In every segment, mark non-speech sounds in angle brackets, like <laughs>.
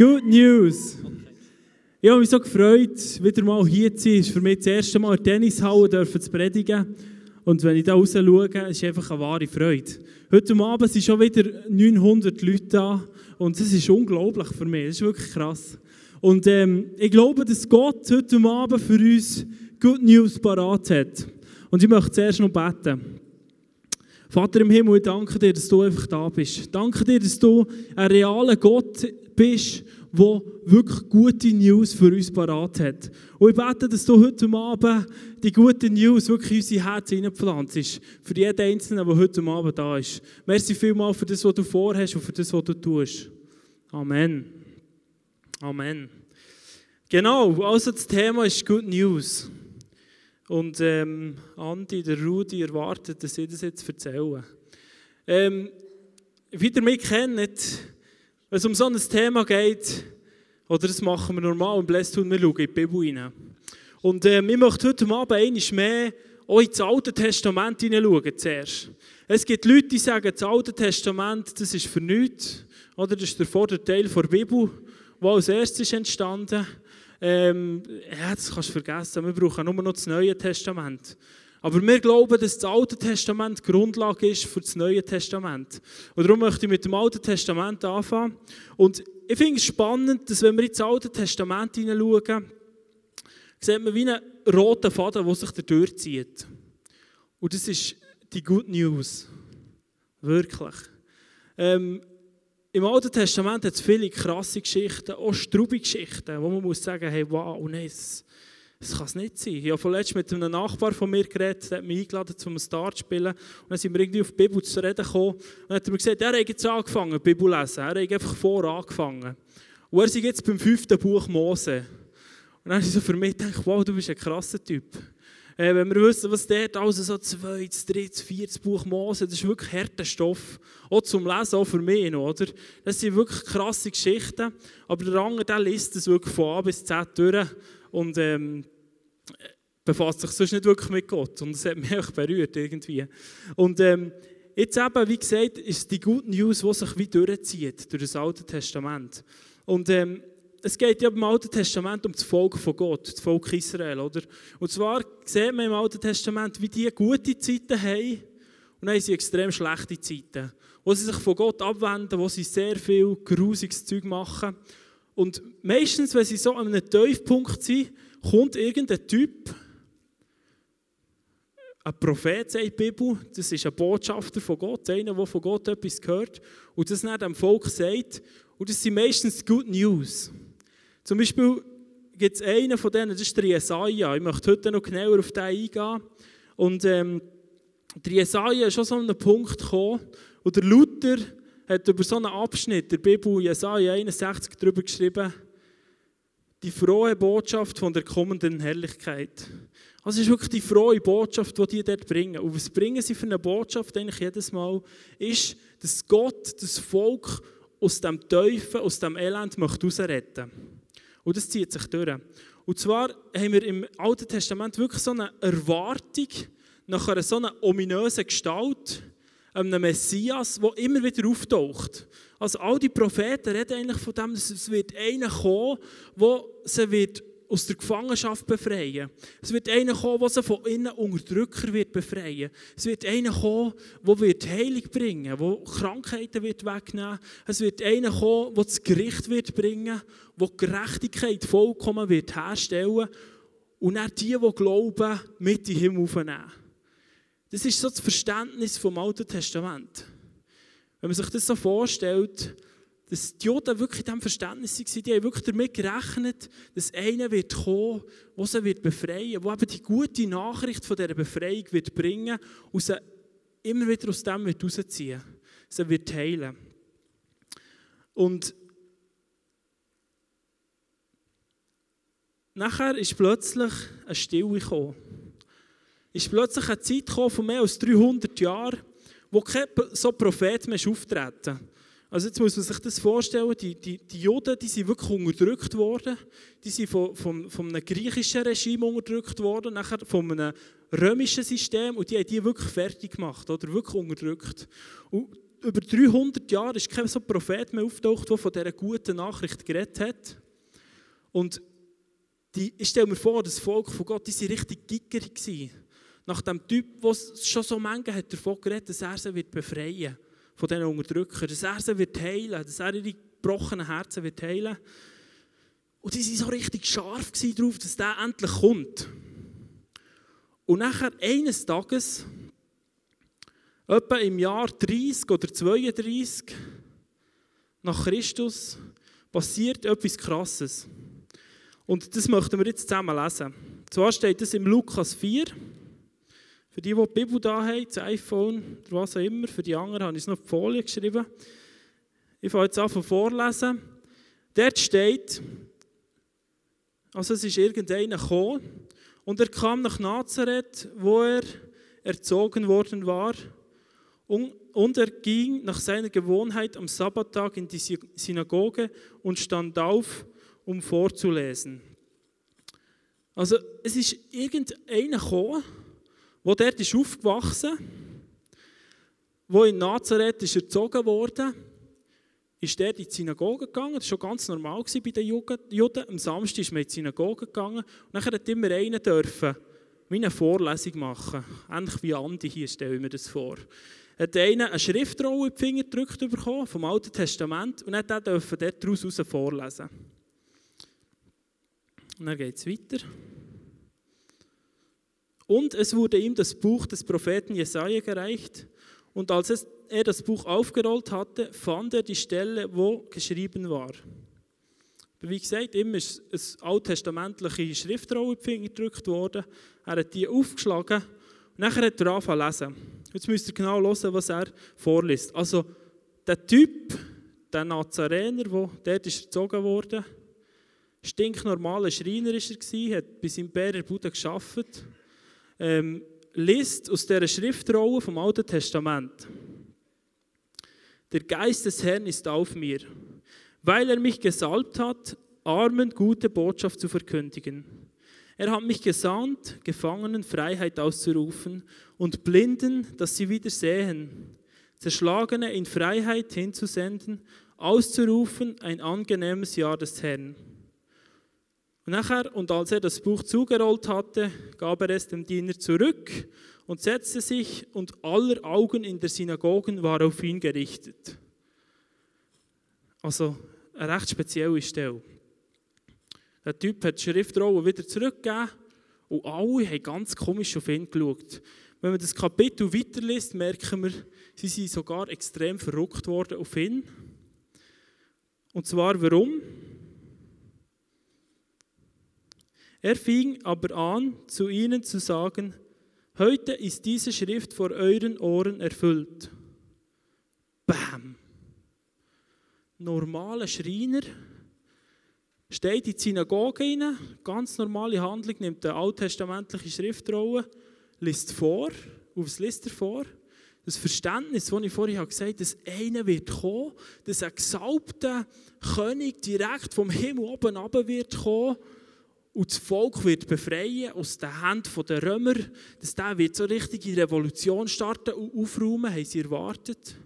Good News! Ich habe mich so gefreut, wieder mal hier zu sein. Es ist für mich das erste Mal in der Tennishalle zu predigen. Und wenn ich da raus schaue, ist es einfach eine wahre Freude. Heute Abend sind schon wieder 900 Leute da. Und das ist unglaublich für mich. Das ist wirklich krass. Und ähm, ich glaube, dass Gott heute Abend für uns Good News parat hat. Und ich möchte zuerst noch beten. Vater im Himmel, ich danke dir, dass du einfach da bist. Danke dir, dass du ein realer Gott bist, der wirklich gute News für uns parat hat. Und ich bete, dass du heute Abend die guten News wirklich in unsere Herzen hineinpflanzt. Für jeden Einzelnen, der heute Abend da ist. Merci vielmals für das, was du vorhast und für das, was du tust. Amen. Amen. Genau, also das Thema ist Good News. Und ähm, Andi, der Rudi erwartet, dass ich das jetzt erzähle. Ähm, wie ihr mich kennt, wenn es um so ein Thema geht, oder das machen wir normal im Blästun, wir schauen in die Bibel rein. Und ähm, ich möchte heute Abend einmal mehr auch ins Alte Testament hineinschauen zuerst. Es gibt Leute, die sagen, das Alte Testament, das ist für nichts. Oder das ist der Vorderteil der Bibel, der als erstes entstanden ist. Ähm, ja, das kannst du vergessen, wir brauchen nur noch das Neue Testament. Aber wir glauben, dass das Alte Testament die Grundlage ist für das Neue Testament. Und darum möchte ich mit dem Alten Testament anfangen. Und ich finde es spannend, dass wenn wir ins Alte Testament hineinschauen, sieht man wie einen roten Faden, der sich da durchzieht. Und das ist die Good News. Wirklich. Ähm, im Alten Testament hat es viele krasse Geschichten, auch strubige Geschichten, wo man muss sagen, hey, wow, nein, das, kann es nicht sein. Ich habe vorletzt mit einem Nachbar von mir geredet, der hat mich eingeladen, um einen Star zu spielen. Und dann sind wir irgendwie auf die Bibel zu reden gekommen. Und dann hat er mir gesagt, er hat jetzt angefangen, die Bibel lesen. Er hat einfach vor angefangen. Und er ist jetzt beim fünften Buch Mose. Und dann habe ich so für mich gedacht, wow, du bist ein krasser Typ. Äh, wenn wir wissen, was dort also so zweites, drittes, viertes Buch Mose, das ist wirklich harter Stoff. Auch zum Lesen, auch für mich oder? Das sind wirklich krasse Geschichten. Aber der andere, der liest das wirklich von A bis Z durch und ähm, befasst sich sonst nicht wirklich mit Gott. Und das hat mich <laughs> auch berührt irgendwie. Und ähm, jetzt eben, wie gesagt, ist die gute News, die sich wie durchzieht durch das Alte Testament. Und ähm, es geht ja im Alten Testament um das Volk von Gott, das Volk Israel, oder? Und zwar sieht man im Alten Testament, wie die gute Zeiten haben und dann haben sie extrem schlechte Zeiten, wo sie sich von Gott abwenden, wo sie sehr viel grusiges Zeug machen. Und meistens, wenn sie so an einem Tiefpunkt sind, kommt irgendein Typ, ein Prophet, sagt die Bibel, das ist ein Botschafter von Gott, einer, der von Gott etwas hört und das nicht dem Volk sagt. Und das sind meistens Good News. Zum Beispiel gibt es einen von denen, das ist der Jesaja. Ich möchte heute noch genauer auf den eingehen. Und ähm, der Jesaja ist schon so an einen Punkt gekommen, und der Luther hat über so einen Abschnitt der Bibel, Jesaja 61, darüber geschrieben, die frohe Botschaft von der kommenden Herrlichkeit. Also es ist wirklich die frohe Botschaft, die die dort bringen. Und was bringen sie für eine Botschaft eigentlich jedes Mal? Ist, dass Gott das Volk aus dem Teufel, aus dem Elend möchte rausretten möchte. Und das zieht sich durch. Und zwar haben wir im Alten Testament wirklich so eine Erwartung nach einer so einer ominösen Gestalt, einem Messias, der immer wieder auftaucht. Also all die Propheten reden eigentlich von dem, dass es wird einer kommen, der sie wird aus der Gefangenschaft befreien. Es wird einer kommen, der sie von innen Unterdrücker wird befreien. Es wird einer kommen, der wird Heilung bringen, der Krankheiten wird wegnehmen. Es wird einer kommen, der das Gericht wird bringen, der Gerechtigkeit vollkommen wird herstellen und dann die, die glauben, mit in den Himmel aufnehmen. Das ist so das Verständnis vom Alten Testament. Wenn man sich das so vorstellt, dass die Juden wirklich in diesem Verständnis waren, die haben wirklich damit gerechnet, dass einer wird kommen, der sie wird befreien wird, der eben die gute Nachricht von dieser Befreiung wird bringen und sie immer wieder aus dem wird rausziehen. Sie wird heilen. Und nachher ist plötzlich eine Stille gekommen. Ist plötzlich eine Zeit gekommen von mehr als 300 Jahren, wo kein so Prophet mehr auftreten also jetzt muss man sich das vorstellen, die, die, die Juden, die sind wirklich unterdrückt worden, die sind von, von, von einem griechischen Regime unterdrückt worden, nachher von einem römischen System und die haben die wirklich fertig gemacht, oder wirklich unterdrückt. Und über 300 Jahre ist kein so Prophet mehr auftaucht, der von dieser guten Nachricht geredet hat. Und die, ich stelle mir vor, das Volk von Gott, die waren richtig gickerig. Nach dem Typ, der schon so Menge hat davon geredet, dass er sie wird befreien von diesen Unterdrückern, dass er sie wird heilen, dass er ihre gebrochenen Herzen wird heilen. Und die waren so richtig scharf darauf, dass der endlich kommt. Und nachher eines Tages, etwa im Jahr 30 oder 32 nach Christus, passiert etwas Krasses. Und das möchten wir jetzt zusammen lesen. Zwar steht das im Lukas 4. Für die, die die Bibel da haben, das iPhone oder was auch immer, für die anderen habe ich es noch auf die Folie geschrieben. Ich fange jetzt an von vorlesen. Dort steht, also es ist irgendeiner gekommen und er kam nach Nazareth, wo er erzogen worden war und er ging nach seiner Gewohnheit am Sabbattag in die Synagoge und stand auf um vorzulesen. Also es ist irgendeiner gekommen, der ist aufgewachsen wo in Nazareth ist erzogen wurde, ist der in die Synagoge gegangen. Das war schon ganz normal bei den Juden. Am Samstag ist man in die Synagoge gegangen. Und dann hat immer einer dürfen, wie eine Vorlesung machen. Ähnlich wie Andi hier, stelle ich mir das vor. Hat einer eine Schriftrolle in die Finger gedrückt bekommen, vom Alten Testament, und hat dürfen dort daraus vorlesen. Und dann geht es weiter. Und es wurde ihm das Buch des Propheten Jesaja gereicht. Und als er das Buch aufgerollt hatte, fand er die Stelle, wo geschrieben war. Wie gesagt, ihm ist eine alttestamentliche Schriftrolle gedrückt worden. Er hat die aufgeschlagen und nachher hat er angefangen lesen. Jetzt müsst ihr genau hören, was er vorliest. Also, der Typ, der Nazarener, der dort ist erzogen wurde, stinknormaler Schreiner war er, hat bei seinem Bärer Bude gearbeitet, ähm, liest aus dieser Schriftrolle vom Alten Testament. Der Geist des Herrn ist auf mir, weil er mich gesalbt hat, Armen gute Botschaft zu verkündigen. Er hat mich gesandt, Gefangenen Freiheit auszurufen und Blinden, dass sie wieder sehen, Zerschlagene in Freiheit hinzusenden, auszurufen ein angenehmes Jahr des Herrn. Nachher, und als er das Buch zugerollt hatte, gab er es dem Diener zurück und setzte sich, und aller Augen in der Synagogen war auf ihn gerichtet. Also eine recht spezielle Stelle. Der Typ hat die Schriftrolle wieder zurückgegeben und alle haben ganz komisch auf ihn geschaut. Wenn man das Kapitel weiterliest, merken wir, sie sind sogar extrem verrückt worden auf ihn. Und zwar warum? Er fing aber an, zu ihnen zu sagen, heute ist diese Schrift vor euren Ohren erfüllt. Bam! Normaler Schreiner steht in die Synagoge rein, ganz normale Handlung, nimmt eine alttestamentliche Schriftrolle, liest vor, auf das liest er vor. Das Verständnis, das ich vorhin gesagt habe, dass einer wird kommen, dass ein gesalbter König direkt vom Himmel oben runter wird kommen und das Volk wird befreien aus den Händen der Römer, dass der wird so richtig die Revolution starten und aufräumen, haben sie erwartet.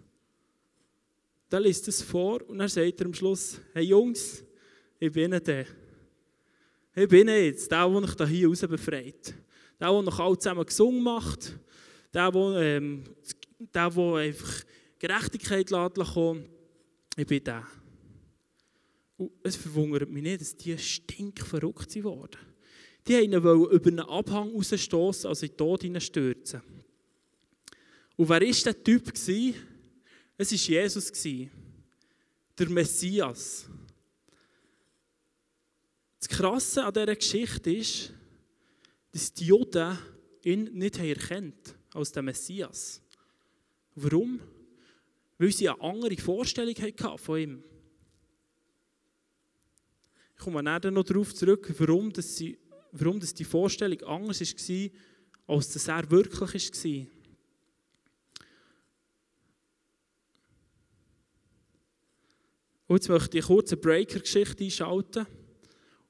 Dann liest es vor und dann sagt er am Schluss, hey Jungs, ich bin der. Ich bin jetzt der, der euch hier raus befreit. Der, der noch alle zusammen gesungen macht. Der, der, ähm, der, der einfach Gerechtigkeit kommen Ich bin der. Und es verwundert mich nicht, dass die stinkverrückt wurden. Die wollten ihn über einen Abhang rausstoßen, also in den Tod hineinstürzen. Und wer war der Typ? Es war Jesus, der Messias. Das Krasse an dieser Geschichte ist, dass die Juden ihn nicht erkannt als den Messias. Warum? Weil sie eine andere Vorstellung hatten von ihm. Ich komme dann noch darauf zurück, warum, dass sie, warum dass die Vorstellung anders war, als dass er wirklich war. Und jetzt möchte ich kurz eine Breaker-Geschichte einschalten.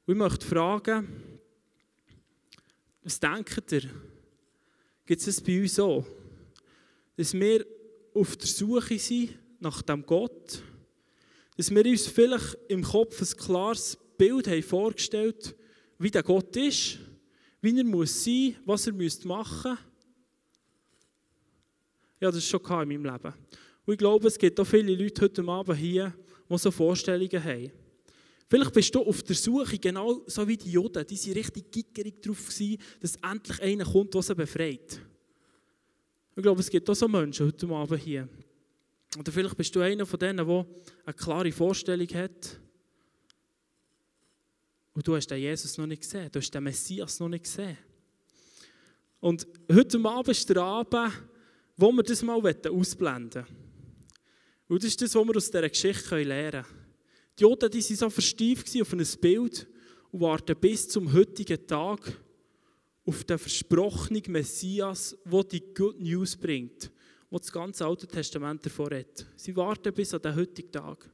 Und ich möchte fragen, was denkt ihr? Gibt es das bei uns so? Dass wir auf der Suche sind nach dem Gott, dass wir uns vielleicht im Kopf ein klares Bild haben vorgestellt wie der Gott ist, wie er muss sein, was er machen müsste. Ja, das ist schon in meinem Leben. Und ich glaube, es gibt auch viele Leute heute Abend hier, die so Vorstellungen haben. Vielleicht bist du auf der Suche, genau so wie die Juden. Die waren richtig gickerig darauf, dass endlich einer kommt, der sie befreit. Ich glaube, es gibt auch so Menschen heute Abend hier. Oder vielleicht bist du einer von denen, der eine klare Vorstellung hat. Und du hast den Jesus noch nicht gesehen. Du hast den Messias noch nicht gesehen. Und heute Abend ist der Abend, wo wir das mal ausblenden wollen. Und das ist das, was wir aus dieser Geschichte lernen können. Die Juden die waren so verstieft auf ein Bild und warten bis zum heutigen Tag auf den versprochenen Messias, der die Good News bringt, wo das ganze Alte Testament davor hat. Sie warten bis an den heutigen Tag.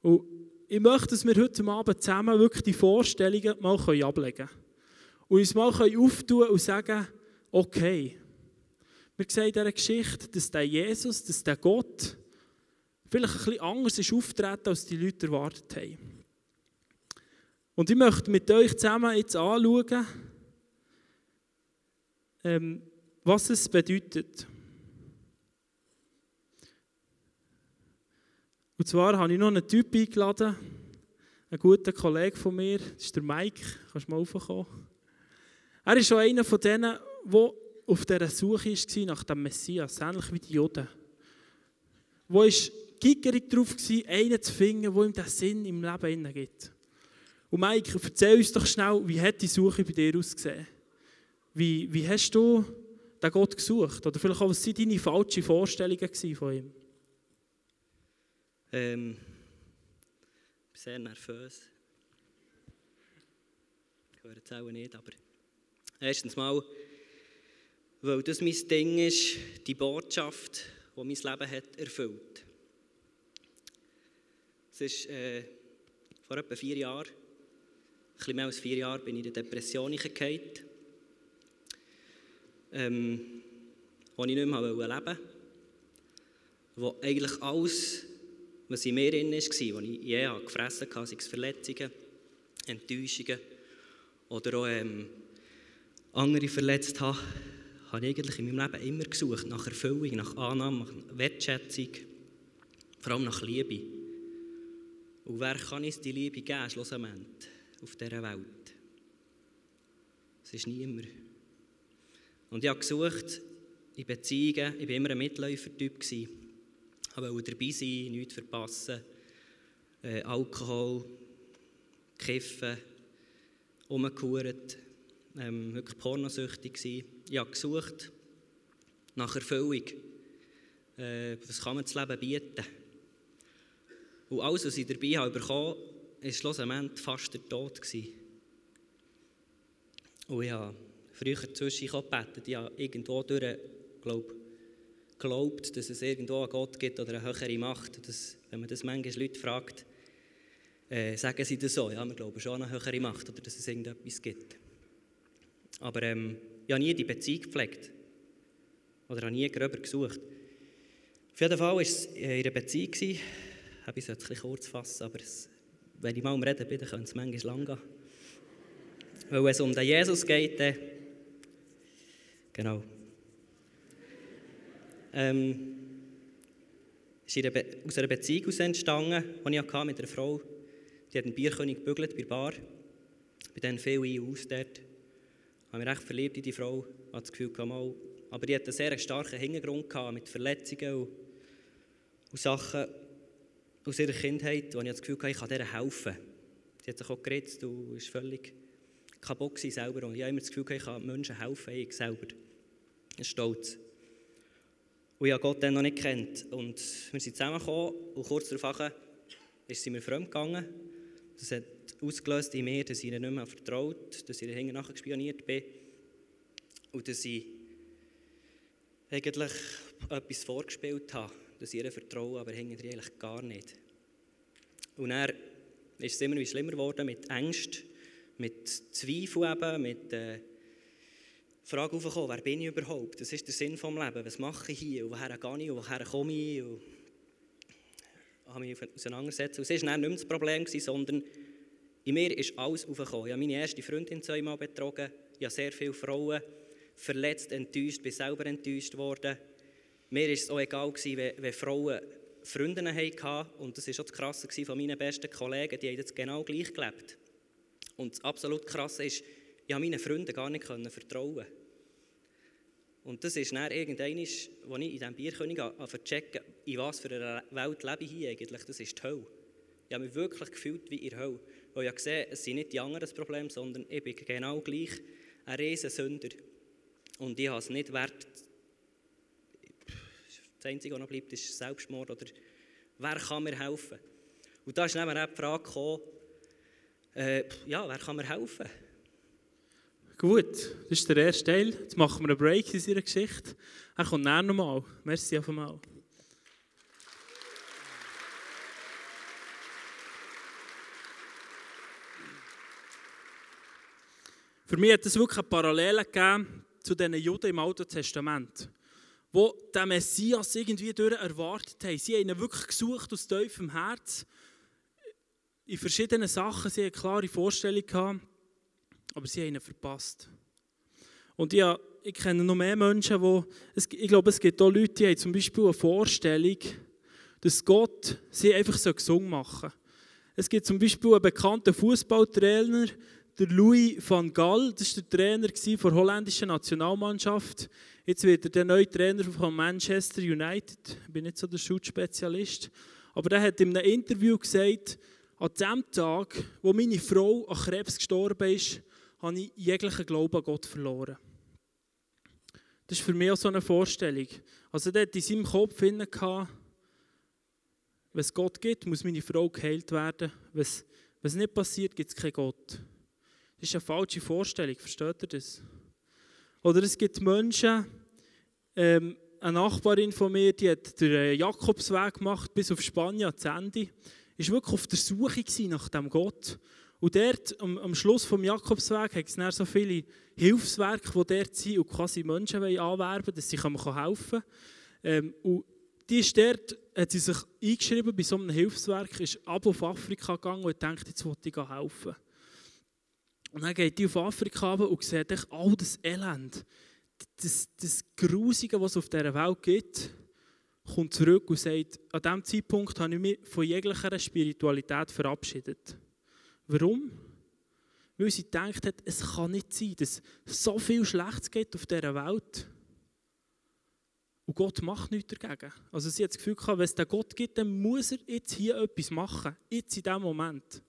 Und ich möchte, dass wir heute Abend zusammen wirklich die Vorstellungen mal ablegen können. Und uns mal auftun und sagen, okay, wir sehen in dieser Geschichte, dass der Jesus, dass der Gott, vielleicht ein bisschen anders ist auftreten, als die Leute erwartet haben. Und ich möchte mit euch zusammen jetzt anschauen, ähm, was es bedeutet. Und zwar habe ich noch einen Typ eingeladen, einen guten Kollegen von mir, das ist der Mike, kannst du mal raufkommen. Er ist schon einer von denen, der auf dieser Suche war nach dem Messias, ähnlich wie die Juden. Wo ist gickerig darauf gewesen, einen zu finden, der ihm den Sinn im Leben gibt. Und Mike, erzähl uns doch schnell, wie hat die Suche bei dir ausgesehen? Wie, wie hast du den Gott gesucht? Oder vielleicht auch, was waren deine falschen Vorstellungen von ihm? Ähm, ich bin sehr nervös. Ich höre es auch nicht, aber erstens mal, weil das mein Ding ist, die Botschaft, die mein Leben hat, erfüllt. Es ist äh, vor etwa vier Jahren, ein bisschen mehr als vier Jahre, bin ich in der Depression gefallen, ähm, wo ich nicht mehr leben wollte. Wo eigentlich alles, was in mir drin war, was ich je gefressen habe, sei es Verletzungen, Enttäuschungen oder auch ähm, andere verletzt habe, habe ich eigentlich in meinem Leben immer gesucht nach Erfüllung, nach Annahme, nach Wertschätzung, vor allem nach Liebe. Und wer kann uns die Liebe geben, schlussendlich, auf dieser Welt? Es ist niemand. Und ich habe gesucht in Beziehungen, ich war immer ein Mitläufer-Typ. Ich wollte dabei sein, nichts verpassen. Äh, Alkohol, Kiffen, umgehurt, ähm, wirklich pornosüchtig gewesen. Ich habe gesucht nach Erfüllung. Äh, was kann man das Leben bieten? Und alles, was ich dabei habe bekommen war schlussendlich fast der Tod. Und ich habe früher zwischen gebetet. Ich habe irgendwo durch, glaub, geglaubt, dass es irgendwo einen Gott gibt oder eine höhere Macht. Dass, wenn man das manchmal Leute fragt, äh, sagen sie das so. Ja, wir glauben schon an eine höhere Macht oder dass es irgendetwas gibt. Aber ähm, ich habe nie die Beziehung gepflegt. Oder habe nie gröber gesucht. Auf jeden Fall war es in einer Beziehung, ich sollte es ein kurz fassen, aber es, wenn ich mal am Reden bin, dann könnte es manchmal lang gehen. Weil es um den Jesus geht, dann... Genau. Ähm, ist aus einer Beziehung entstanden, die ich hatte mit einer Frau, die hat einen Bierkönig gebügelt bei der Bar. Bei denen viel ein und aus dort. Ich habe mich recht verliebt in die Frau, hatte das Gefühl, mal. aber die hatte einen sehr starken Hintergrund gehabt, mit Verletzungen und, und Sachen, aus ihrer Kindheit, wo ich das Gefühl hatte, ich kann ihr helfen. Sie hat sich auch gerettet und ist völlig kaputt selber. Und ich habe immer das Gefühl, ich kann Menschen helfen, ich selber. Ich bin stolz. Und ich habe Gott dann noch nicht kennt. Und wir sind zusammengekommen und kurz darauf ist sie mir fremd gegangen. Das hat ausgelöst in mir, dass ich ihr nicht mehr vertraut, dass ich hinten nachher gespioniert bin und dass ich eigentlich etwas vorgespielt habe dass ihr vertrauen, aber hinten eigentlich gar nicht. Und er ist es immer schlimmer geworden mit Angst, mit Zweifel eben, mit, äh, Frage aufgekommen, wer bin ich überhaupt? Das ist der Sinn des Lebens. Was mache ich hier? Und woher gehe ich? Und woher komme ich? Und habe mich auseinandergesetzt. Und es war nicht mehr das Problem, sondern in mir ist alles aufgekommen. Ich habe meine erste Freundin zweimal betrogen. Ich habe sehr viele Frauen verletzt, enttäuscht, bin selber enttäuscht worden. Mir war es auch egal, wenn, wenn Frauen Freundinnen hatten. Und das war auch das Krasse von meinen besten Kollegen. Die haben jetzt genau gleich gelebt. Und das absolut Krasse ist, ich meinen Freunden gar nicht vertrauen. Und das ist dann irgendwann, als ich in diesem Bierkönig checken in was für einer Welt lebe ich hier eigentlich. Das ist die Hölle. Ich habe mich wirklich gefühlt wie in der Hölle. Weil ich gesehen, es sind nicht die anderen das Problem, sondern ich bin genau gleich ein Riesensünder. Und ich habe es nicht wert. Das Einzige, was noch bleibt, ist Selbstmord. Oder wer kann mir helfen? Und da ist dann auch die Frage gekommen, äh, ja, wer kann mir helfen? Gut, das ist der erste Teil. Jetzt machen wir einen Break in seiner Geschichte. Er kommt näher nochmal. Merci auf einmal. Für mich hat es wirklich eine Parallele zu den Juden im Alten Testament, wo den Messias irgendwie durch erwartet haben. Sie haben ihn wirklich gesucht aus tiefem Herz. In verschiedenen Sachen. Sie eine klare Vorstellung gehabt aber sie haben ihn verpasst. Und ja, ich kenne noch mehr Menschen, wo es, ich glaube, es gibt auch Leute, die haben zum Beispiel eine Vorstellung, dass Gott sie einfach so gesungen machen soll. Es gibt zum Beispiel einen bekannten Fußballtrainer, der Louis van Gaal, das war der Trainer der holländischen Nationalmannschaft. Jetzt wird er der neue Trainer von Manchester United. Ich bin nicht so der Schutzspezialist. Aber er hat in einem Interview gesagt, an dem Tag, wo meine Frau an Krebs gestorben ist, habe ich jeglichen Glauben an Gott verloren. Das ist für mich auch so eine Vorstellung. Also der hat in seinem Kopf hinein wenn es Gott gibt, muss meine Frau geheilt werden. Wenn es nicht passiert, gibt es keinen Gott. Das ist eine falsche Vorstellung, versteht ihr das? Oder es gibt Menschen, ähm, eine Nachbarin von mir, die hat den Jakobsweg gemacht bis auf Spanien ans Ende. Ist wirklich auf der Suche nach dem Gott. Und dort, am, am Schluss des Jakobsweg, hat es so viele Hilfswerke, die dort sind und quasi Menschen anwerben dass sie helfen können. Ähm, und die ist dort, hat sie sich eingeschrieben bei so einem Hilfswerk, ist ab auf Afrika gegangen und denkt, jetzt will ich helfen. Und dann geht die auf Afrika und sieht all das Elend, das, das Grusige, was es auf dieser Welt gibt, kommt zurück und sagt, an diesem Zeitpunkt habe ich mich von jeglicher Spiritualität verabschiedet. Warum? Weil sie gedacht hat, es kann nicht sein, dass so viel Schlechtes geht auf dieser Welt. Und Gott macht nichts dagegen. Also sie hat das Gefühl gehabt, wenn es den Gott gibt, dann muss er jetzt hier etwas machen. Jetzt in diesem Moment.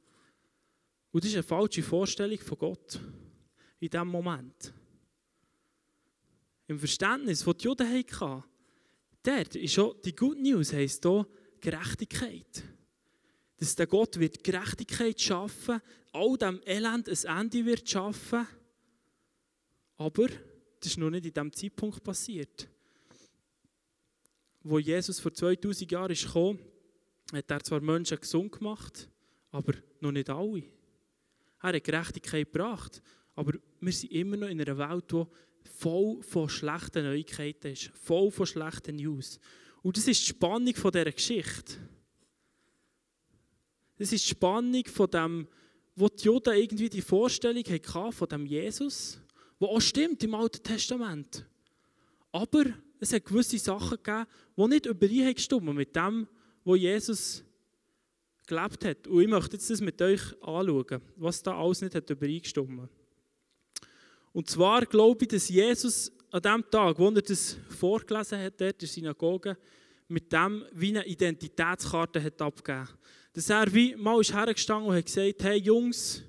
Und das ist eine falsche Vorstellung von Gott. In diesem Moment. Im Verständnis, das die Juden hatten, dort ist schon die Good News, heisst hier Gerechtigkeit dass der Gott wird Gerechtigkeit schaffen, all dem Elend ein Ende wird schaffen. Aber das ist noch nicht in diesem Zeitpunkt passiert. Wo Jesus vor 2000 Jahren ist gekommen, hat er zwar Menschen gesund gemacht, aber noch nicht alle. Er hat Gerechtigkeit gebracht, aber wir sind immer noch in einer Welt, die voll von schlechten Neuigkeiten ist, voll von schlechten News. Und das ist die Spannung dieser Geschichte. Das ist die Spannung von dem, wo die Juden irgendwie die Vorstellung hatten von dem Jesus, wo auch stimmt im Alten Testament. Aber es hat gewisse Sachen gegeben, die nicht übereingestimmt mit dem, wo Jesus gelebt hat. Und ich möchte jetzt das mit euch anschauen, was da alles nicht hat übereingestimmt. Und zwar glaube ich, dass Jesus an dem Tag, wo er das vorgelesen hat, dort in der Synagoge, mit dem wie eine Identitätskarte hat abgegeben dass er wie mal ist hergestanden und hat gesagt, hey Jungs,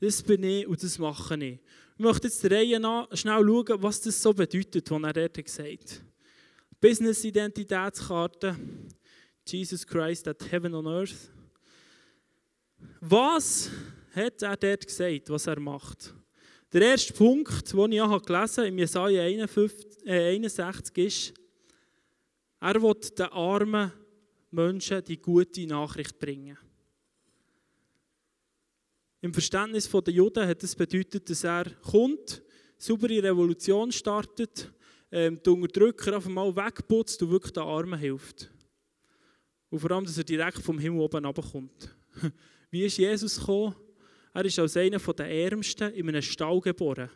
das bin ich und das mache ich. Ich möchte jetzt der Reihe nach schnell schauen, was das so bedeutet, was er dort gesagt hat. Business-Identitätskarte, Jesus Christ at Heaven on Earth. Was hat er dort gesagt, was er macht? Der erste Punkt, den ich auch gelesen habe, im Jesaja 61, äh, ist, er will den Armen Menschen die gute Nachricht bringen. Im Verständnis der Juden hat das bedeutet, dass er kommt, saubere Revolution startet, ähm, die Unterdrücker einfach mal wegputzt und wirklich den Armen hilft. Und vor allem, dass er direkt vom Himmel oben runterkommt. <laughs> Wie ist Jesus gekommen? Er ist als einer der Ärmsten in einem Stall geboren.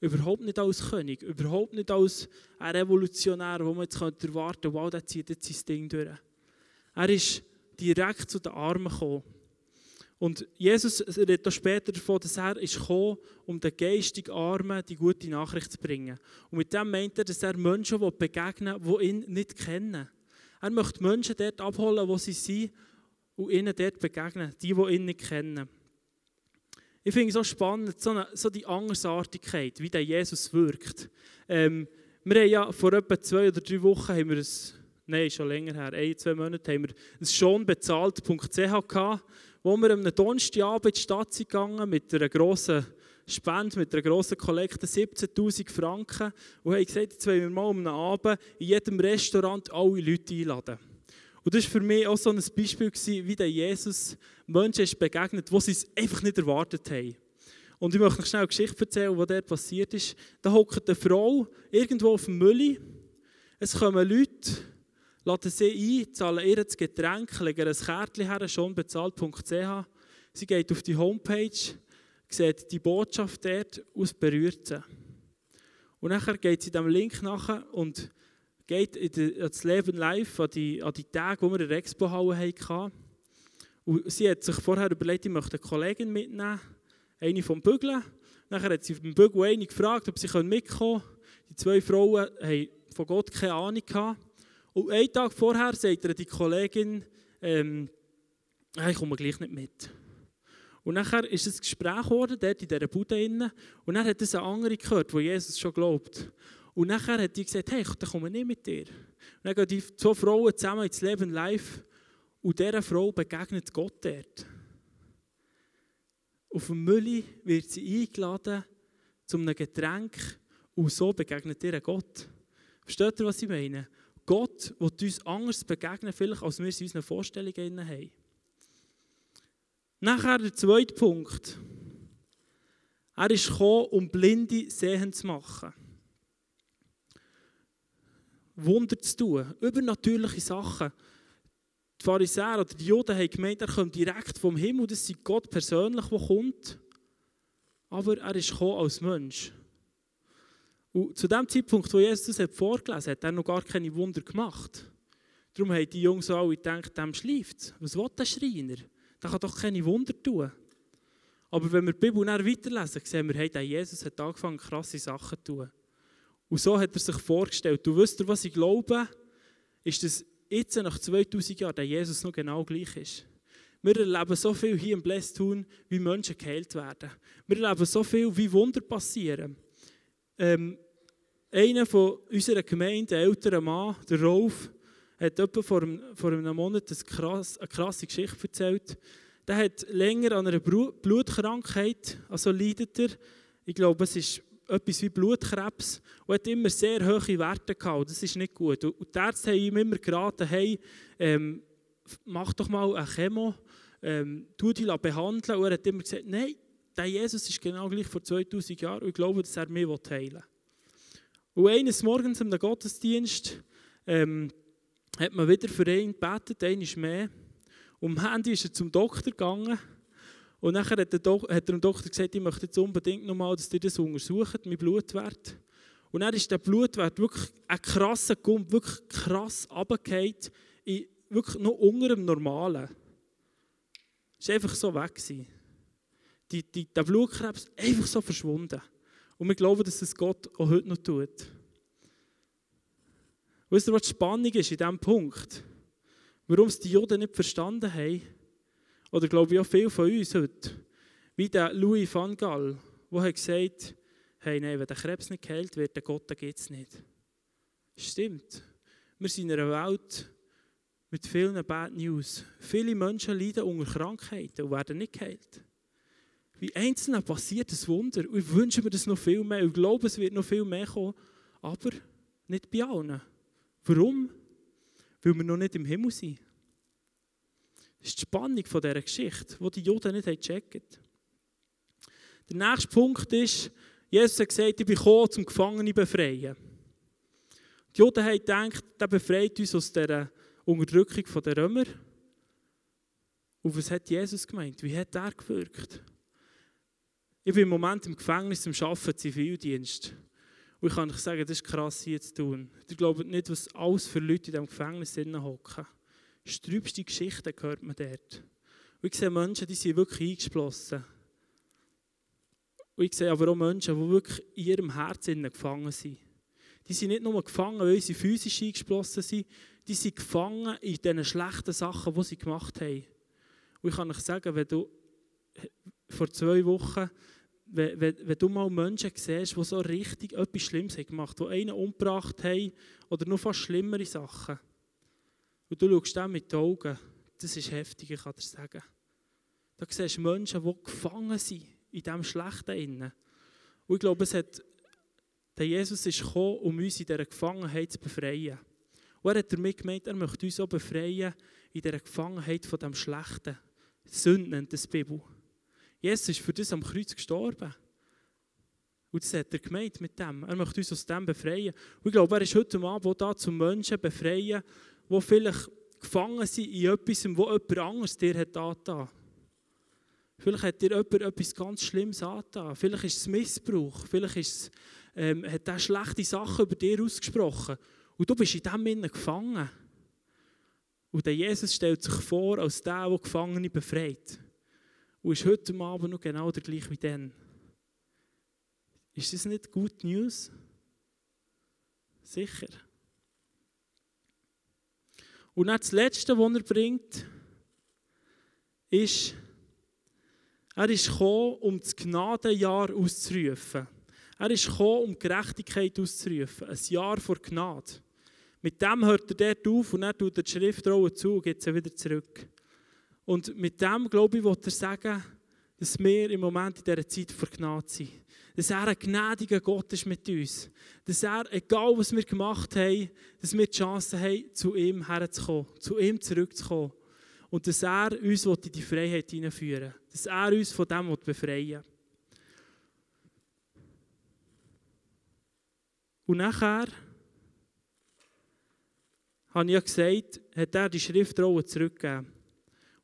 Überhaupt nicht als König, überhaupt nicht als ein Revolutionär, wo man jetzt erwarten könnte, wow, der zieht jetzt sein Ding durch. Er ist direkt zu den Armen gekommen. Und Jesus redet später davon, dass er ist gekommen, um den geistig Armen die gute Nachricht zu bringen. Und mit dem meint er, dass er Menschen begegnen will, die ihn nicht kennen. Er möchte Menschen dort abholen, wo sie sind, und ihnen dort begegnen, die, die ihn nicht kennen. Ich finde es so spannend, so, eine, so die Andersartigkeit, wie der Jesus wirkt. Ähm, wir haben ja vor etwa zwei oder drei Wochen, haben wir ein, nein, schon länger her, ein, zwei Monate, haben wir ein schonbezahlt.ch gehabt, wo wir am Donnerstagabend in die Stadt sind gegangen mit einer grossen Spende, mit einer grossen Kollekte, 17'000 Franken und haben gesagt, jetzt wollen wir mal um einen Abend in jedem Restaurant alle Leute einladen. Und das war für mich auch so ein Beispiel, wie der Jesus Menschen ist begegnet, die sie es einfach nicht erwartet haben. Und ich möchte noch schnell eine Geschichte erzählen, was dort passiert ist. Da hockt eine Frau irgendwo auf dem Mülli. Es kommen Leute, laden sie ein, zahlen ihr das Getränk, legen ein Kärtchen her, schon bezahlt.ch. Sie geht auf die Homepage, sieht die Botschaft dort aus berührt sie. Und nachher geht sie dem Link nachher und geht in das Leben live an die, an die Tage, wo wir in der Expo-Halle hatten. Und sie hat sich vorher überlegt, ich möchte eine Kollegin mitnehmen, eine vom Bügeln. Nachher hat sie vom Bügeln eine gefragt, ob sie mitkommen können. Die zwei Frauen haben von Gott keine Ahnung gehabt. Und einen Tag vorher sagt ihr die Kollegin, ähm, ich komme gleich nicht mit. Und nachher ist ein Gespräch geworden, dort in dieser Bude. Und dann hat es eine andere gehört, wo Jesus schon glaubt. Und nachher hat die gesagt, hey, dann komme ich nicht mit dir. Und dann gehen die zwei Frauen zusammen ins Leben live und dieser Frau begegnet Gott dort. Auf dem Mülli wird sie eingeladen zu einem Getränk und so begegnet ihr Gott. Versteht ihr, was ich meine? Gott wird uns anders begegnen, vielleicht als wir es in unseren Vorstellungen haben. Nachher der zweite Punkt. Er ist gekommen, um Blinde sehen zu machen. Wunder zu tun, übernatürliche Sachen. Die Pharisäer oder die Juden haben gemeint, er kommt direkt vom Himmel, das ist Gott persönlich, der kommt. Aber er ist gekommen als Mensch. Und zu dem Zeitpunkt, wo Jesus das vorgelesen hat, hat er noch gar keine Wunder gemacht. Darum haben die Jungs alle gedacht, dem schläft Was will der Schreiner? Der kann doch keine Wunder tun. Aber wenn wir die Bibel dann weiterlesen, sehen wir, hey, der Jesus hat angefangen, krasse Sachen zu tun. Und so hat er sich vorgestellt. Du wisst, was ich glaube, ist, dass jetzt nach 2000 Jahren der Jesus noch genau gleich ist. Wir erleben so viel hier im Blästun, wie Menschen geheilt werden. Wir erleben so viel, wie Wunder passieren. Ähm, einer von unserer Gemeinde, ein älterer Mann, der Rolf, hat etwa vor vor einem Monat eine, krass, eine krasse Geschichte erzählt. Der hat länger an einer Blutkrankheit, also leidet er. Ich glaube, es ist etwas wie Blutkrebs und hat immer sehr hohe Werte gehabt. Das ist nicht gut. Und die Ärzte haben ihm immer geraten, hey, ähm, mach doch mal eine Chemo, ähm, tu dich behandeln. Und er hat immer gesagt, nein, der Jesus ist genau gleich vor 2000 Jahren und ich glaube, dass er mich heilen will. Und eines Morgens im Gottesdienst ähm, hat man wieder für ihn gebetet, einmal mehr. Und am Handy ist er zum Doktor gegangen und nachher hat, der hat dem Doktor gesagt, ich möchte jetzt unbedingt nochmal, dass die das untersuchen, mein Blutwert. Und dann ist der Blutwert wirklich ein krasser Gump, wirklich krass runtergefallen, wirklich noch unter dem Normalen. Es war einfach so weg. Die, die, der Blutkrebs einfach so verschwunden. Und wir glauben, dass es Gott auch heute noch tut. Wisst ihr, was die Spannung ist in diesem Punkt? Warum es die Juden nicht verstanden haben? Oder glaube ich auch viele von uns heute, wie der Louis van Gaal, der hat gesagt hey, nein, wenn der Krebs nicht geheilt wird, dann Gott, geht es nicht. Stimmt. Wir sind in einer Welt mit vielen Bad News. Viele Menschen leiden unter Krankheiten und werden nicht geheilt. Wie Einzelnen passiert das Wunder. Und ich wünsche mir das noch viel mehr. Ich glaube, es wird noch viel mehr kommen. Aber nicht bei allen. Warum? Weil wir noch nicht im Himmel sind. Das ist die Spannung dieser Geschichte, die die Juden nicht gecheckt. Der nächste Punkt ist, Jesus hat gesagt, ich bin gekommen, zum Gefangenen zu befreien. Die Juden haben gedacht, der befreit uns aus der Unterdrückung der Römer. Und was hat Jesus gemeint? Wie hat er gewirkt? Ich bin im Moment im Gefängnis, im Arbeiten, Zivildienst. Und ich kann euch sagen, das ist krass hier zu tun. Ihr glaubt nicht, was alles für Leute in diesem Gefängnis hocken. Strübste Geschichten hört man dort. Und ich sehe Menschen, die sind wirklich eingeschlossen. Und ich sehe aber auch Menschen, die wirklich in ihrem Herzen gefangen sind. Die sind nicht nur gefangen, weil sie physisch eingeschlossen sind, die sind gefangen in diesen schlechten Sachen, die sie gemacht haben. Und ich kann euch sagen, wenn du vor zwei Wochen, wenn, wenn, wenn du mal Menschen siehst, die so richtig etwas Schlimmes haben gemacht haben, die einen umgebracht haben oder noch fast schlimmere Sachen, und du schaust dem mit den Augen, das ist heftig, ich kann dir sagen. Da siehst du Menschen, die gefangen sind in diesem Schlechten. Innen. Und ich glaube, es hat, der Jesus ist gekommen, um uns in dieser Gefangenheit zu befreien. Und er hat damit gemeint, er möchte uns auch befreien in dieser Gefangenheit von dem Schlechten. Sünde nennt das Bibel. Jesus ist für das am Kreuz gestorben. Und das hat er gemeint mit dem. Er möchte uns aus dem befreien. Und ich glaube, er ist heute Abend da, zum Menschen befreien, die vielleicht gefangen sind in etwas, wo jemand anderes dir hat angetan. Vielleicht hat dir jemand etwas ganz Schlimmes angetan. Vielleicht ist es Missbrauch. Vielleicht ist es, ähm, hat er schlechte Sachen über dir ausgesprochen. Und du bist in dem Innen gefangen. Und der Jesus stellt sich vor als der, der Gefangene befreit. Und ist heute Abend noch genau der gleiche wie dann. Ist das nicht Good News? Sicher. Und dann das Letzte, was er bringt, ist, er ist gekommen, um das Gnadenjahr auszurufen. Er ist gekommen, um Gerechtigkeit auszurufen. Ein Jahr vor Gnade. Mit dem hört er dort auf und dann tut er die Schriftrolle zu und geht sie wieder zurück. Und mit dem, glaube ich, will er sagen, dass wir im Moment in dieser Zeit vor Gnade sind. Dass er ein gnädiger Gott ist mit uns. Dass er, egal was wir gemacht haben, dass wir die Chance haben, zu ihm herzukommen, zu ihm zurückzukommen. Und dass er uns in die Freiheit hineinführen will. Dass er uns von dem befreien will. Und nachher, habe ich ja gesagt, hat er die Schriftrolle zurückgegeben.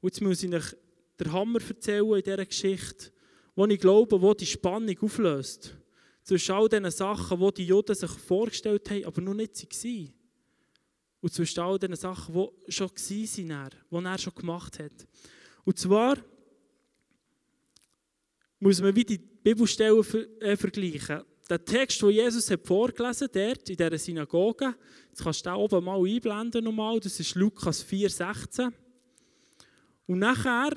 Und jetzt muss ich euch den Hammer erzählen in dieser Geschichte, wo ich glaube, wo die Spannung auflöst. Zwischen all diesen Sachen, die die Juden sich vorgestellt haben, aber noch nicht waren. Und zwischen all diesen Sachen, die schon waren, die er schon gemacht hat. Und zwar muss man wie die Bibelstellen äh, vergleichen. Der Text, den Jesus hat vorgelesen hat, in dieser Synagoge, jetzt kannst du den oben mal einblenden, nochmal, das ist Lukas 4,16. Und nachher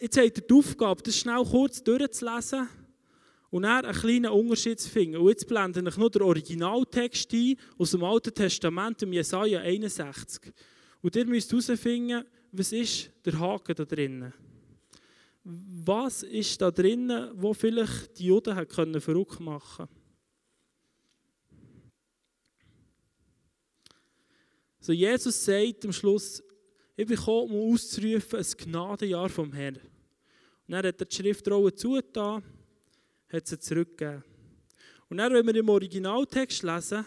Jetzt habt ihr die Aufgabe, das schnell kurz durchzulesen und dann einen kleinen Unterschied zu finden. Und jetzt blende ich noch den Originaltext ein aus dem Alten Testament, im Jesaja 61. Und ihr müsst herausfinden, was ist der Haken da drinnen? Was ist da drinnen, wo vielleicht die Juden können verrückt machen So Jesus sagt am Schluss, ich bin gekommen, um auszurufen, ein Gnadenjahr vom Herrn. Und dann hat er die Schriftrolle zugetan, hat sie zurückgegeben. Und dann, wenn wir im Originaltext lesen,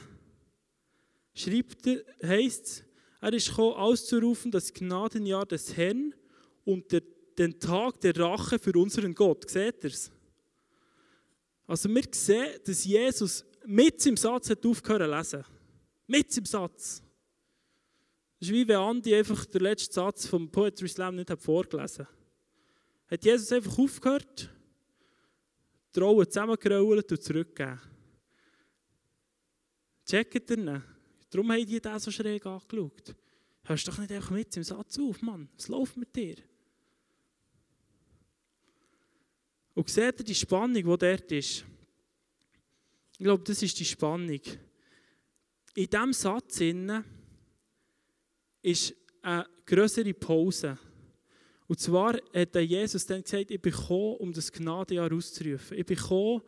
schreibt heisst es, er ist gekommen, auszurufen, das Gnadenjahr des Herrn und der, den Tag der Rache für unseren Gott. Seht ihr es? Also wir sehen, dass Jesus mit im Satz hat aufgehört zu lesen. Mit im Satz. Das ist wie wenn Andi einfach den letzten Satz vom Poetry Slam nicht hat vorgelesen hat. Hat Jesus einfach aufgehört, die Rollen zusammengerollt und zurückgegeben. Checkt ihr ihn? Darum haben die den so schräg angeschaut. Hörst doch nicht einfach mit im Satz auf, Mann. Was läuft mit dir? Und seht ihr die Spannung, die dort ist? Ich glaube, das ist die Spannung. In diesem Satz innen ist eine größere Pause. Und zwar hat Jesus dann gesagt, ich bin gekommen, um das Gnadenjahr auszurufen. Ich bin gekommen,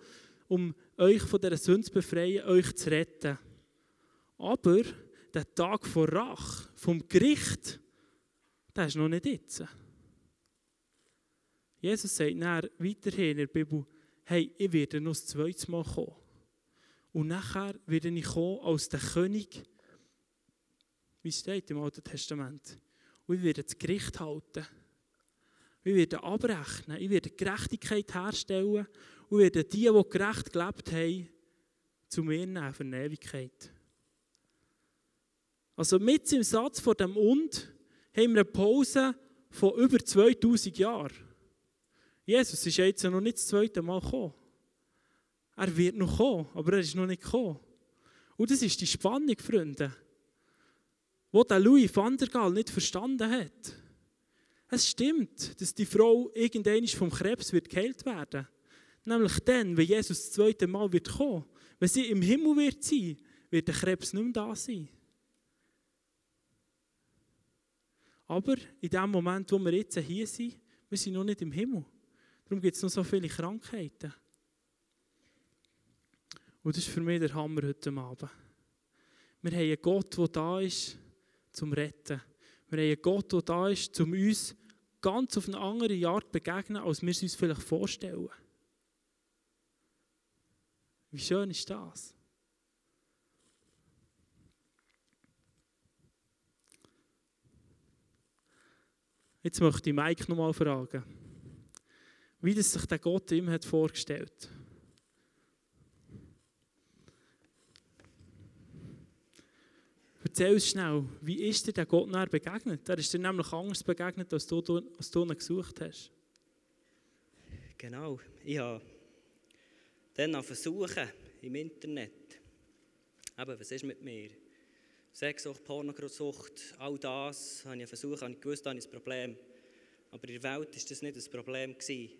um euch von dieser Sünde zu befreien, euch zu retten. Aber der Tag vor Rach, vom Gericht, der ist noch nicht jetzt. Jesus sagt dann weiterhin in der Bibel, hey, ich werde noch das zweite Mal kommen. Und nachher werde ich kommen als der König, wie steht im Alten Testament. Und ich werde das Gericht halten. Ich werde abrechnen. Ich werde Gerechtigkeit herstellen. Und werde die, die gerecht gelebt haben, zu mir nehmen für eine Ewigkeit. Also mit im Satz von dem Und haben wir eine Pause von über 2000 Jahren. Jesus ist jetzt noch nicht das zweite Mal gekommen. Er wird noch kommen, aber er ist noch nicht gekommen. Und das ist die Spannung, Freunde, wo der Louis van der Gaal nicht verstanden hat. Es stimmt, dass die Frau irgendwann vom Krebs wird geheilt werden. Nämlich dann, wenn Jesus das zweite Mal wird kommen. Wenn sie im Himmel wird sein, wird der Krebs nicht mehr da sein. Aber in dem Moment, wo wir jetzt hier sind, wir sind noch nicht im Himmel. Darum gibt es noch so viele Krankheiten. Und das ist für mich der Hammer heute Abend. Wir haben einen Gott, der da ist, zum Retten. Wir haben einen Gott, der da ist, um uns ganz auf eine andere Art zu begegnen, als wir es uns vielleicht vorstellen. Wie schön ist das? Jetzt möchte ich Mike nochmal fragen, wie das sich der Gott ihm hat vorgestellt Erzähl uns schnell, wie ist dir der Gott näher begegnet? Er ist dir nämlich anders begegnet, als du, als du ihn gesucht hast. Genau, ich habe dann versuchen im Internet, eben, was ist mit mir? Sexsucht, Pornosucht, all das habe ich versucht, habe ich gewusst, habe ich ein Problem. Aber in der Welt war das nicht das Problem. Gewesen.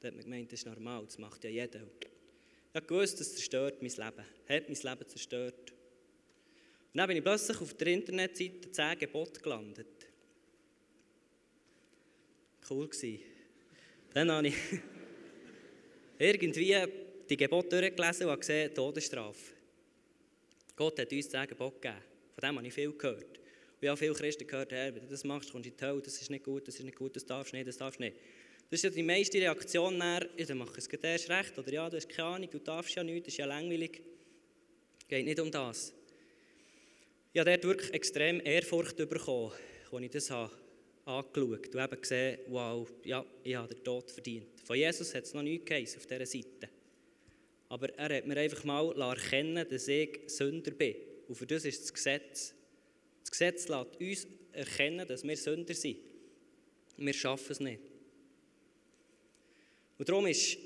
Da hat man gemeint, das ist normal, das macht ja jeder. Ich habe gewusst, das zerstört mein Leben, hat mein Leben zerstört. Und dann bin ich plötzlich auf der Internetseite 10 Gebote gelandet. Cool gewesen. Dann habe ich <laughs> irgendwie die Gebote durchgelesen und gesehen, Todesstrafe. Gott hat uns 10 Gebote gegeben. Von dem habe ich viel gehört. Und ich habe viele Christen gehört, hey, wenn du das machst, kommst du in die Hölle, das ist nicht gut, das ist nicht gut, das darfst du nicht, das darfst du nicht. Das ist ja die meiste Reaktion nach, ja, dann mach es erst recht, oder ja, du hast keine Ahnung, du darfst ja nichts, das ist ja langweilig. Geht nicht um das. Ich habe dort wirklich extrem Ehrfurcht bekommen, als ich das habe angeschaut und eben gesehen, wow, ja, ich habe den Tod verdient. Von Jesus hat es noch nichts geheißen auf dieser Seite. Aber er hat mir einfach mal erkennen dass ich Sünder bin. Und für das ist das Gesetz. Das Gesetz lässt uns erkennen, dass wir Sünder sind. Wir schaffen es nicht. Und darum ist,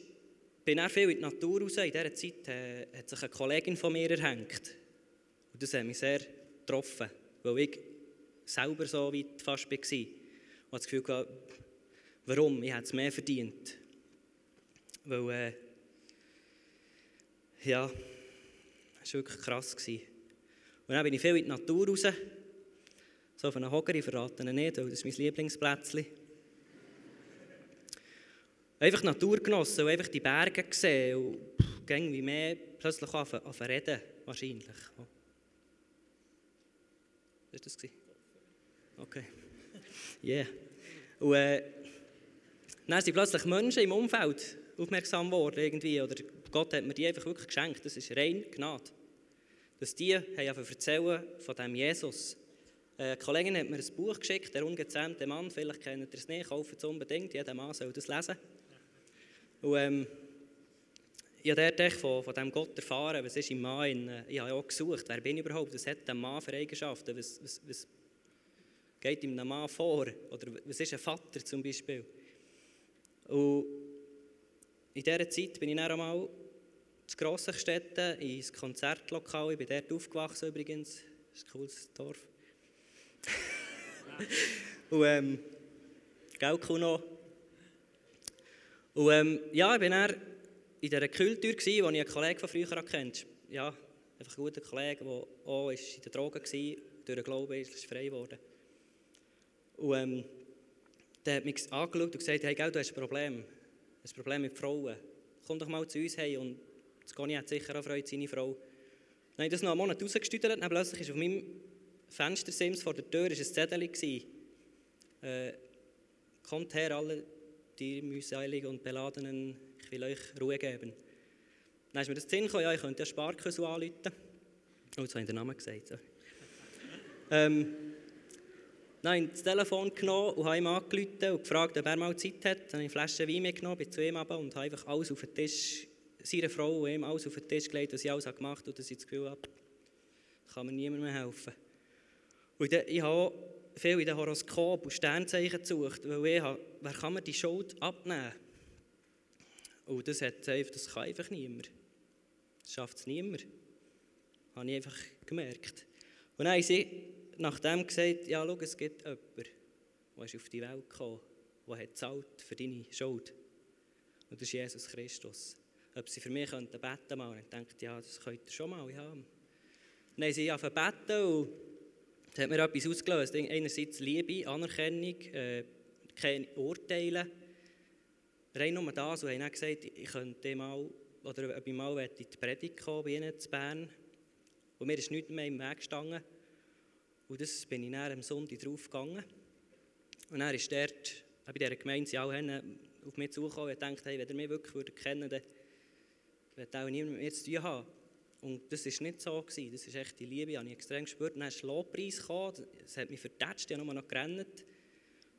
bin ich viel in die Natur raus. In dieser Zeit äh, hat sich eine Kollegin von mir erhängt. Und das hat mich sehr getroffen, weil ich selber so weit fast war. Und das Gefühl hatte, warum? Ich hätte es mehr verdient. Weil, äh, ja, das war wirklich krass. Gewesen. Und dann bin ich viel in die Natur raus. So auf einen Hocker, ich verrate ihn nicht, weil das ist mein Lieblingsplätzchen. Einfach die Natur genossen und einfach die Berge gesehen und irgendwie mehr plötzlich anfangen reden, wahrscheinlich. War das? Okay. Yeah. Und äh, dann sind plötzlich Menschen im Umfeld aufmerksam geworden irgendwie, oder Gott hat mir die einfach wirklich geschenkt. Das ist rein Gnade. Dass die haben erzählen von dem Jesus. Eine Kollegin hat mir ein Buch geschickt, «Der ungezähmte Mann», vielleicht kennt ihr es nicht, kauft es unbedingt, jeder Mann soll das lesen. Und ähm, ich habe dort von, von diesem Gott erfahren, was ist im Mann, in, ich habe auch gesucht, wer bin ich überhaupt, was hat der Mann für Eigenschaften, was, was, was geht ihm einem Mann vor, oder was ist ein Vater zum Beispiel. Und in dieser Zeit bin ich dann einmal zu Grossachstetten ins Konzertlokal. Ich bin dort aufgewachsen übrigens. Das ist ein cooles Dorf. <laughs> und ähm, gell, Kuno. Und ähm, ja, ich war dann in dieser Kultur, die ich einen Kollegen von früher kennt. Ja, einfach ein guter Kollege, der auch in den Drogen war, durch den Glauben ist frei geworden. Und ähm, der hat mich angeschaut und gesagt, hey, gell, du hast ein Problem. Ein Problem mit Frauen. Komm doch mal zu uns hey und das Conny hat sicher auch Freude, seine Frau. Dann habe ich das noch einen Monat rausgestüdelt, dann plötzlich ist auf meinem Fenstersims vor der Tür ein Zettel. Äh, kommt her, alle die mühseligen und beladenen, ich will euch Ruhe geben. Dann ist mir das Sinn gekommen, ja, ich könnte ja Sparkasse anrufen. Oh, jetzt habe ich den Namen gesagt. So. <laughs> ähm, dann habe das Telefon genommen und habe ihm angerufen und gefragt, ob er mal Zeit hat. Dann habe ich eine Flasche Wein mitgenommen, bin zu ihm runter und habe einfach alles auf den Tisch, seiner Frau und ihm alles auf den Tisch gelegt, was ich alles gemacht habe und dass ich das Gefühl habe, kann mir niemand mehr helfen. Und ich habe viel in den Horoskop und Sternzeichen gesucht, weil ich habe, wer kann mir die Schuld abnehmen? Und das, hat einfach, das kann einfach niemand. Das schafft es niemand. Habe ich einfach gemerkt. Und dann haben sie nachdem gesagt, ja, schau, es gibt jemanden, der ist auf die Welt gekommen, der hat zahlt für deine Schuld. Und das ist Jesus Christus. Ob sie für mich beten könnten mal. Und ich dachte, ja, das könnt ihr schon mal haben. Dann haben sie angefangen beten und das hat mir etwas ausgelöst. Einerseits Liebe, Anerkennung, äh, keine Urteile. Rein nur das. Und haben dann gesagt, ich könnte mal, oder ob ich mal in die Predigt kommen bei ihnen zu Bern. Und mir ist nichts mehr im Weg gestanden. Und das bin ich dann am Sonntag draufgegangen. Und dann ist dort, bei dieser Gemeinde, sie auf mich zugekommen und dachte, hey, wenn ihr mich wirklich würdet kennen würdet, würde auch niemand mit mir zu tun haben. Und das war nicht so. Gewesen. Das ist echt die Liebe, die habe ich extrem gespürt. Dann ist Lobpreis gekommen, es hat mich vertätscht, ich habe nur noch gerannt.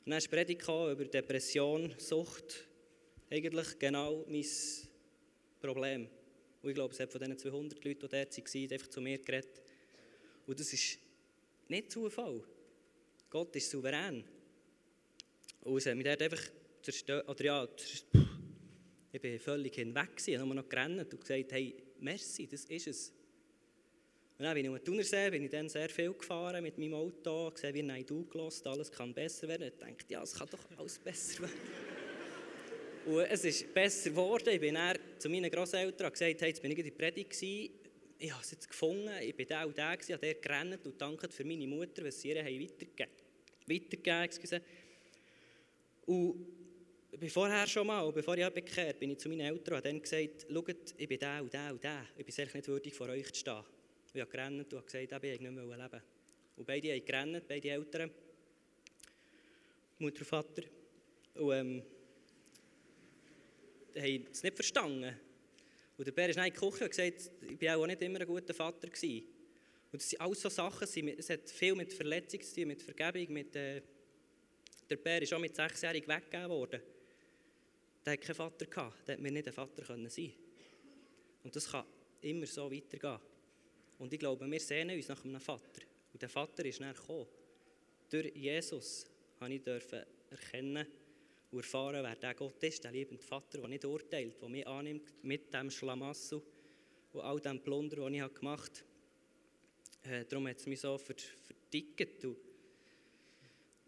Und dann ist Predigt über Depression, Sucht, eigentlich genau mein Problem. Und ich glaube, es hat von diesen 200 Leuten, die dort waren, einfach zu mir geredet. Und das ist nicht Zufall. Gott ist souverän. Und es hat mich dort einfach zerstört, oder ja, ich bin völlig hinweg ich habe noch gerannt und gesagt, hey, merci, das ist es. Und dann bin ich um den Thunersee, bin ich dann sehr viel gefahren mit meinem Auto, gesehen, wie ein Du gelost, alles kann besser werden. Ich dachte, ja, es kann doch alles besser werden. Und es ist besser geworden. Ich bin dann zu meinen Großeltern und gesagt, hey, jetzt bin ich in der Predigt. Ich habe es jetzt gefunden, ich bin da auch da gewesen, habe der gerannt und danke für meine Mutter, was sie ihr weitergegeben. Weitergegeben, Und bin vorher schon mal, bevor ich bekehrt bin ich zu meinen Eltern und dann gesagt, schaut, ich bin der und der und der. Ich bin eigentlich nicht würdig, vor euch zu stehen. Ich habe gerannt und habe gesagt, ich nicht mehr leben. Und beide haben gerannt, beide Eltern. Mutter und Vater. Und ähm, haben es nicht verstanden. Und der Bär ist in die Küche und gesagt, ich war auch nicht immer ein guter Vater. Gewesen. Und das sind alles so Sachen, es hat viel mit Verletzung zu tun, mit Vergebung, mit... Äh, der Bär ist auch mit sechsjährig weggegeben worden. Der hat keinen Vater gehabt, der hat mir nicht ein Vater können sein. Und das kann immer so weitergehen. Und ich glaube, wir sehnen uns nach einem Vater. Und der Vater ist näher gekommen. Durch Jesus habe ich erkennen und erfahren, wer der Gott ist, der liebende Vater, der nicht urteilt, der mich annimmt mit dem Schlamassel und all dem Plunder, den ich gemacht habe. Äh, darum hat es mich so verdickt. Und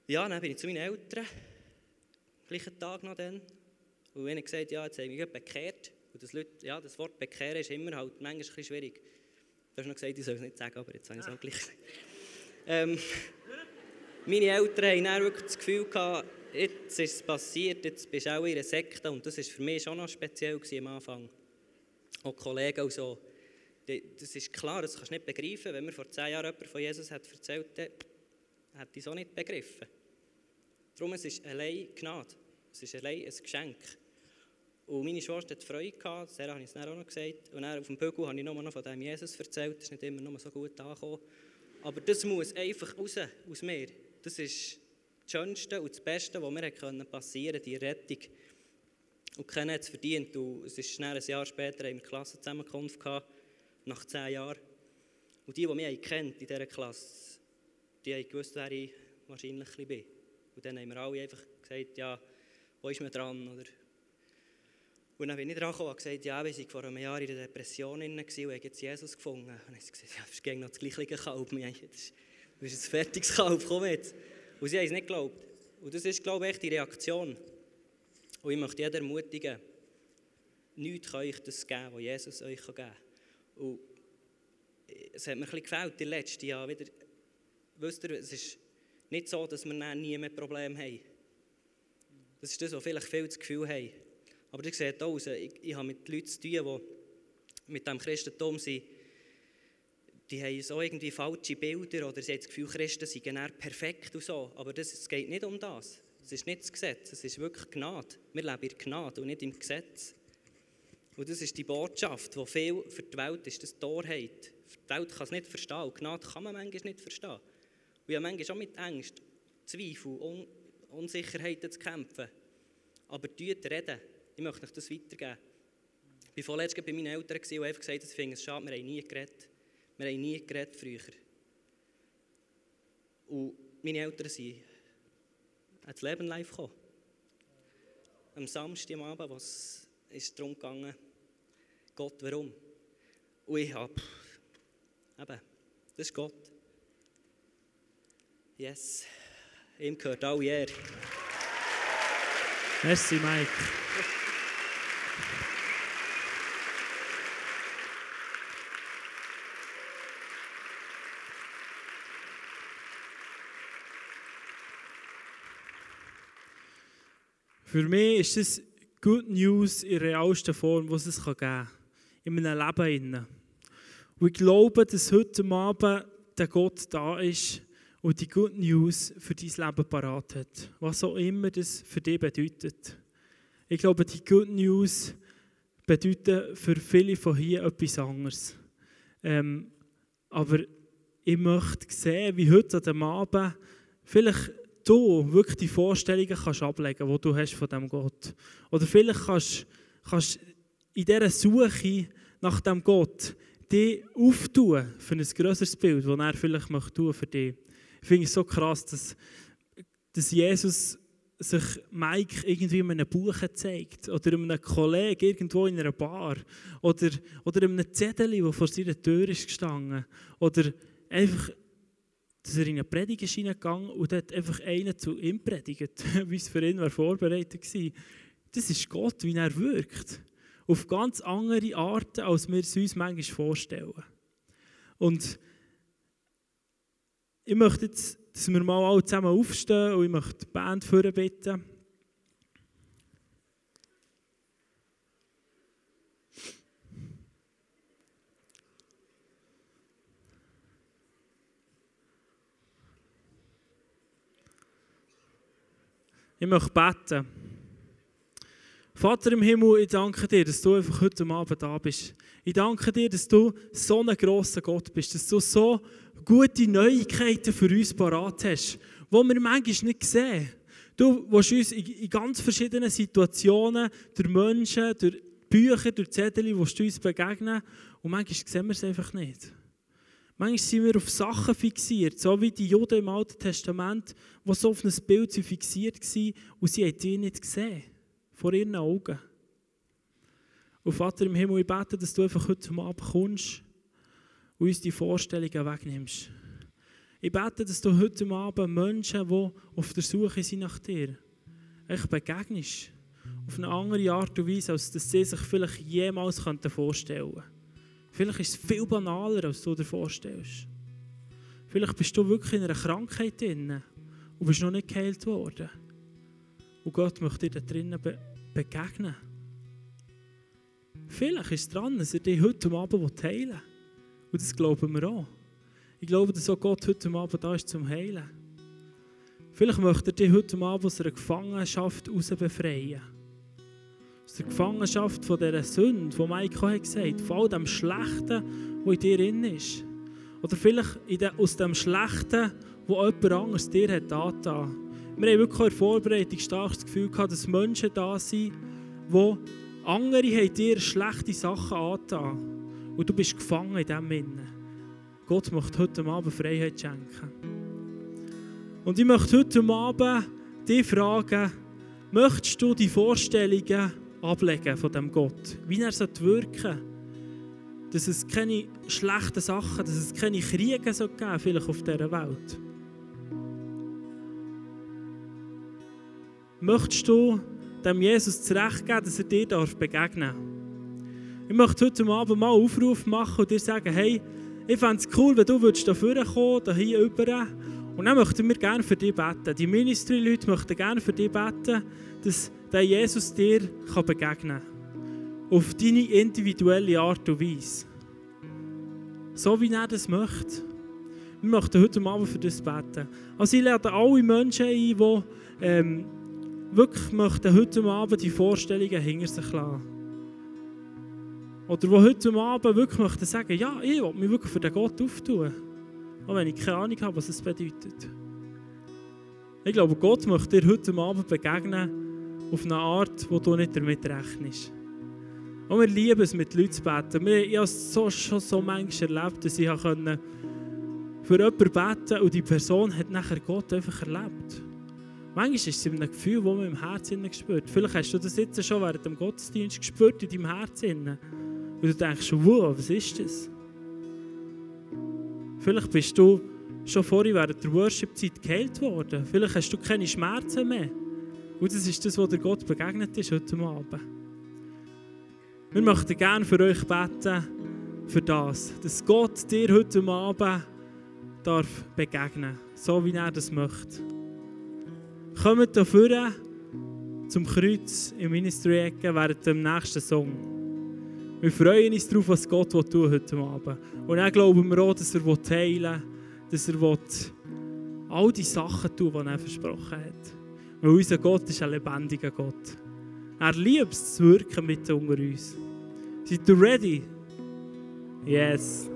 ja, dann bin ich zu meinen Eltern, gleichen Tag noch dann, und ihnen gesagt, ja, jetzt habe ich mich bekehrt. Und das, Leute, ja, das Wort bekehren ist immer halt manchmal ein bisschen schwierig. Du hast noch gesagt, ich soll es nicht sagen, aber jetzt habe ich es auch gleich gesagt. Ähm, <laughs> meine Eltern haben dann wirklich das Gefühl gehabt, jetzt ist es passiert, jetzt bist du auch in einer Sekte. Und das war für mich schon noch speziell am Anfang. Auch Kollegen und so. Das ist klar, das kannst du nicht begreifen. Wenn mir vor zehn Jahren jemand von Jesus hat erzählt hat, hätte ich es auch nicht begriffen. Darum es ist allein Gnade. Es ist allein ein Geschenk. Und meine Schwester hat Freude gehabt, das habe ich es auch noch gesagt. Und dann auf dem Bügel habe ich nur noch von dem Jesus erzählt, das ist nicht immer noch so gut angekommen. Aber das muss einfach raus aus mir. Das ist Schönste und das Beste, was mir passieren konnte, die Rettung. Und keiner hat es verdient. Und es ist schnell ein Jahr später in der Klassenzusammenkunft gehabt, nach zehn Jahren. Und die, die mich kennt in dieser Klasse, die haben gewusst, wer ich wahrscheinlich bin. Und dann haben wir alle einfach gesagt, ja, wo ist man dran? Oder und dann bin ich dran und gesagt, ja, wir waren vor einem Jahr in der Depression und haben jetzt Jesus gefunden. Und dann habe ich gesagt, ja, das ist noch das gleiche Kalb. Du bist ein fertiges Kalb, komm jetzt. Und sie haben es nicht geglaubt. Und das ist, glaube ich, die Reaktion. Und ich möchte jeden ermutigen, nichts kann euch das geben, was Jesus euch geben kann. Und es hat mir ein bisschen gefällt, die letzten Jahre wieder. Wisst ihr, es ist nicht so, dass wir nie mehr Probleme haben. Das ist das, was vielleicht viele das Gefühl haben. Aber ihr seht aus, ich, ich habe mit Leuten zu tun, die mit dem Christentum sind, die haben so irgendwie falsche Bilder oder sie haben das Gefühl, Christen seien perfekt und so. Aber das, es geht nicht um das. Es ist nicht das Gesetz, es ist wirklich Gnade. Wir leben in Gnade und nicht im Gesetz. Und das ist die Botschaft, die viel für die Welt ist, das Torheit. Die Welt kann es nicht verstehen und Gnade kann man manchmal nicht verstehen. Und ich habe manchmal auch mit Ängsten, Zweifel, Un Unsicherheiten zu kämpfen. Aber tut reden. Ich möchte euch das weitergeben. Ich war vorletzt bei meinen Eltern und einfach gesagt, sie finden es schade, wir haben nie geredet. Wir haben nie geredet früher. Und meine Eltern sind ins Leben live gekommen. Am Samstag am Abend, was ist darum gegangen, Gott, warum? Und ich habe, eben, das ist Gott. Yes, ihm gehört alle Ehre. Merci, Mike. Für mich ist es Good News in der realsten Form, was es geben kann. In meinem Leben. Und ich glaube, dass heute Abend der Gott da ist und die Good News für dein Leben parat hat. Was auch immer das für dich bedeutet. Ich glaube, die Good News bedeuten für viele von hier etwas anderes. Ähm, aber ich möchte sehen, wie heute an dem Abend vielleicht du wirklich die Vorstellungen kannst ablegen kannst, die du hast von diesem Gott. Oder vielleicht kannst du in dieser Suche nach dem Gott die auftun für ein größeres Bild, das er vielleicht möchte für dich. Ich finde es so krass, dass, dass Jesus sich Mike irgendwie in einem Buch zeigt oder einem Kollegen irgendwo in einer Bar oder, oder einem Zettel, der vor seiner Tür ist gestanden oder einfach dass er in eine Predigt ist hineingegangen und dort einfach einer zu ihm predigt, <laughs> wie es für ihn war vorbereitet war. Das ist Gott, wie er wirkt. Auf ganz andere Arten, als wir es uns manchmal vorstellen. Und ich möchte jetzt, dass wir mal alle zusammen aufstehen und ich möchte die Band bitten. Ich möchte beten. Vater im Himmel, ich danke dir, dass du einfach heute Abend da bist. Ich danke dir, dass du so ein grosser Gott bist, dass du so gute Neuigkeiten für uns parat hast, die wir manchmal nicht sehen. Du willst uns in ganz verschiedenen Situationen, durch Menschen, durch Bücher, durch Zettel, du uns begegnen und manchmal sehen wir es einfach nicht. Manchmal sind wir auf Sachen fixiert, so wie die Juden im Alten Testament, die so auf ein Bild fixiert waren und sie haben die nicht gesehen, vor ihren Augen. Und Vater im Himmel, ich bete, dass du einfach heute Abend kommst und uns die Vorstellungen wegnimmst. Ich bete, dass du heute Abend Menschen, die auf der Suche sind nach dir, echt begegnest. Auf eine andere Art und Weise, als dass sie sich vielleicht jemals vorstellen könnten. Vielleicht ist es viel banaler, als du dir vorstellst. Vielleicht bist du wirklich in einer Krankheit drin und bist noch nicht geheilt worden. Und Gott möchte dir da drinnen be begegnen. Vielleicht ist es dran, dass er dich heute Abend heilen will. Und das glauben wir auch. Ich glaube, dass auch Gott heute Abend da ist zum Heilen. Vielleicht möchte er dich heute Abend aus einer Gefangenschaft heraus befreien der Gefangenschaft von dieser Sünde, die Maiko hat gesagt, von all dem Schlechten, was in dir drin ist. Oder vielleicht aus dem Schlechten, was jemand anderes dir hat angetan. Wir haben wirklich in der Vorbereitung stark das Gefühl gehabt, dass Menschen da sind, die andere haben dir schlechte Sachen angetan. Und du bist gefangen in dem Innen. Gott möchte heute Abend Freiheit schenken. Und ich möchte heute Abend dich fragen, möchtest du die Vorstellungen ablegen von dem Gott. Wie er wirken soll. Dass es keine schlechten Sachen, dass es keine Kriege geben vielleicht auf dieser Welt. Möchtest du dem Jesus zurechtgeben, dass er dir begegnen darf? Ich möchte heute Abend mal einen Aufruf machen und dir sagen, hey, ich fände es cool, wenn du dafür kommen hier rüber. Und dann möchten wir gerne für dich beten. Die Ministry-Leute möchten gerne für dich beten, dass der Jesus dir begegnen kann. Auf deine individuelle Art und Weise. So wie er das möchte. Wir möchten heute Abend für das beten. Also ich lade alle Menschen ein, die ähm, wirklich möchten heute Abend die Vorstellungen hinter sich lassen. Oder die heute Abend wirklich möchten sagen, ja, ich will mich wirklich für den Gott auftun. Auch wenn ich keine Ahnung habe, was es bedeutet. Ich glaube, Gott möchte dir heute Abend begegnen auf eine Art, wo du nicht damit rechnest. Und wir lieben es, mit Leuten zu beten. Ich habe es so, schon so manchmal erlebt, dass ich für jemanden beten und die Person hat nachher Gott einfach erlebt. Manchmal ist es ein Gefühl, das man im Herzen spürt. Vielleicht hast du das jetzt schon während dem Gottesdienst gespürt in deinem Herzen. Und du denkst, wow, was ist das? Vielleicht bist du schon vorher während der Worship-Zeit geheilt worden. Vielleicht hast du keine Schmerzen mehr. Und das ist das, was der Gott begegnet ist heute Abend. Wir möchten gerne für euch beten, für das, dass Gott dir heute Abend darf begegnen so wie er das möchte. Kommt dafür zum Kreuz im Ministry-Ecke während dem nächsten Song. Wir freuen uns darauf, was Gott tun heute Abend. Und dann glauben wir auch, dass er heilen will, dass er all die Sachen tun die er versprochen hat. Weil unser Gott ist ein lebendiger Gott. Er liebt es zu wirken mit unter uns. Seid ihr ready? Yes.